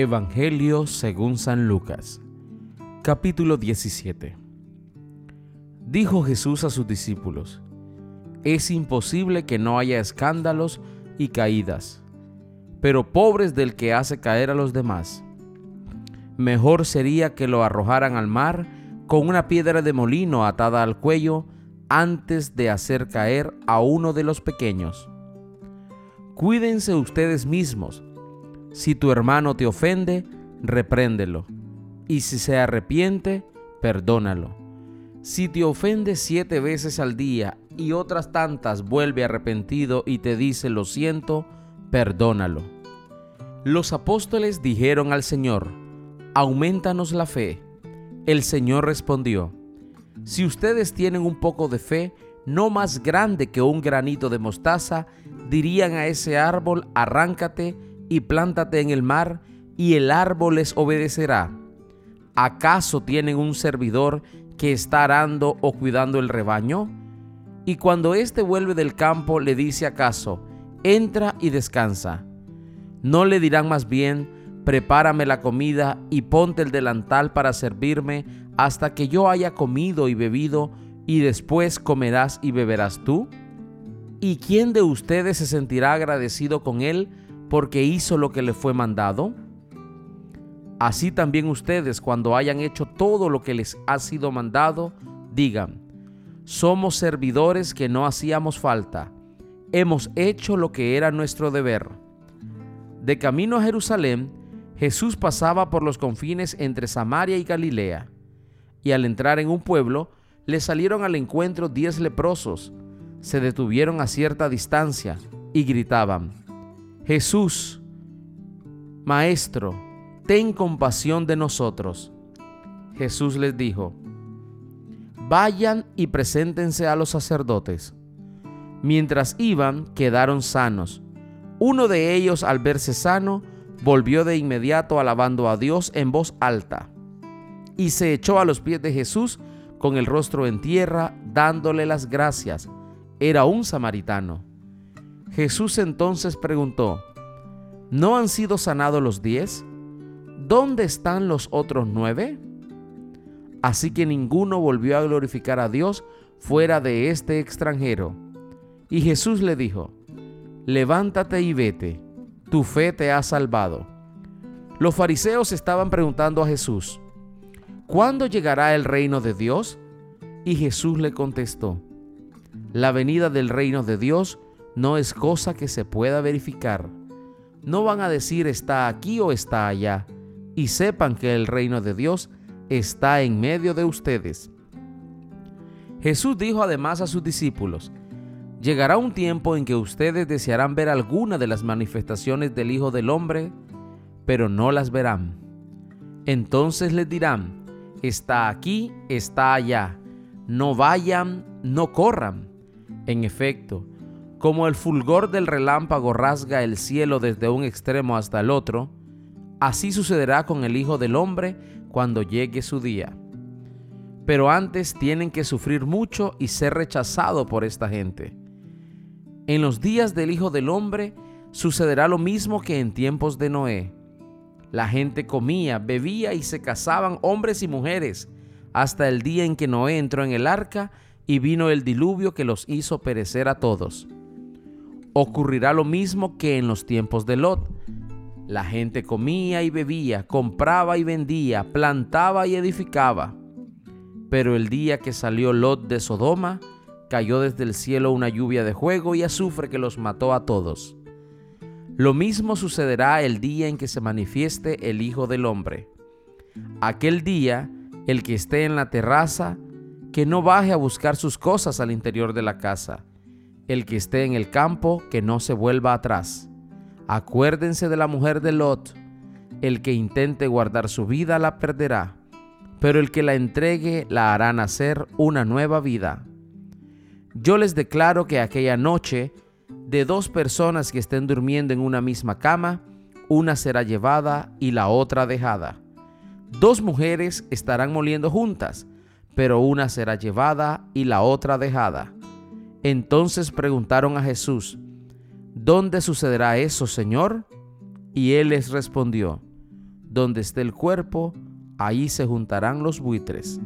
Evangelio según San Lucas, capítulo 17. Dijo Jesús a sus discípulos, Es imposible que no haya escándalos y caídas, pero pobres del que hace caer a los demás. Mejor sería que lo arrojaran al mar con una piedra de molino atada al cuello antes de hacer caer a uno de los pequeños. Cuídense ustedes mismos si tu hermano te ofende, repréndelo. Y si se arrepiente, perdónalo. Si te ofende siete veces al día y otras tantas vuelve arrepentido y te dice lo siento, perdónalo. Los apóstoles dijeron al Señor, aumentanos la fe. El Señor respondió, si ustedes tienen un poco de fe, no más grande que un granito de mostaza, dirían a ese árbol, arráncate y plántate en el mar, y el árbol les obedecerá. ¿Acaso tienen un servidor que está arando o cuidando el rebaño? Y cuando éste vuelve del campo, le dice acaso, entra y descansa. ¿No le dirán más bien, prepárame la comida y ponte el delantal para servirme hasta que yo haya comido y bebido, y después comerás y beberás tú? ¿Y quién de ustedes se sentirá agradecido con él porque hizo lo que le fue mandado? Así también ustedes, cuando hayan hecho todo lo que les ha sido mandado, digan, somos servidores que no hacíamos falta, hemos hecho lo que era nuestro deber. De camino a Jerusalén, Jesús pasaba por los confines entre Samaria y Galilea, y al entrar en un pueblo, le salieron al encuentro diez leprosos, se detuvieron a cierta distancia y gritaban, Jesús, Maestro, ten compasión de nosotros. Jesús les dijo, vayan y preséntense a los sacerdotes. Mientras iban, quedaron sanos. Uno de ellos, al verse sano, volvió de inmediato alabando a Dios en voz alta, y se echó a los pies de Jesús con el rostro en tierra, dándole las gracias. Era un samaritano. Jesús entonces preguntó, ¿no han sido sanados los diez? ¿Dónde están los otros nueve? Así que ninguno volvió a glorificar a Dios fuera de este extranjero. Y Jesús le dijo, levántate y vete, tu fe te ha salvado. Los fariseos estaban preguntando a Jesús, ¿cuándo llegará el reino de Dios? Y Jesús le contestó, la venida del reino de Dios no es cosa que se pueda verificar. No van a decir está aquí o está allá, y sepan que el reino de Dios está en medio de ustedes. Jesús dijo además a sus discípulos, Llegará un tiempo en que ustedes desearán ver alguna de las manifestaciones del Hijo del Hombre, pero no las verán. Entonces les dirán, está aquí, está allá, no vayan, no corran. En efecto, como el fulgor del relámpago rasga el cielo desde un extremo hasta el otro, así sucederá con el Hijo del Hombre cuando llegue su día. Pero antes tienen que sufrir mucho y ser rechazado por esta gente. En los días del Hijo del Hombre sucederá lo mismo que en tiempos de Noé. La gente comía, bebía y se casaban hombres y mujeres hasta el día en que Noé entró en el arca y vino el diluvio que los hizo perecer a todos ocurrirá lo mismo que en los tiempos de Lot. La gente comía y bebía, compraba y vendía, plantaba y edificaba. Pero el día que salió Lot de Sodoma, cayó desde el cielo una lluvia de fuego y azufre que los mató a todos. Lo mismo sucederá el día en que se manifieste el Hijo del Hombre. Aquel día, el que esté en la terraza, que no baje a buscar sus cosas al interior de la casa el que esté en el campo, que no se vuelva atrás. Acuérdense de la mujer de Lot. El que intente guardar su vida la perderá, pero el que la entregue la hará nacer una nueva vida. Yo les declaro que aquella noche, de dos personas que estén durmiendo en una misma cama, una será llevada y la otra dejada. Dos mujeres estarán moliendo juntas, pero una será llevada y la otra dejada. Entonces preguntaron a Jesús, ¿dónde sucederá eso, Señor? Y él les respondió, donde esté el cuerpo, ahí se juntarán los buitres.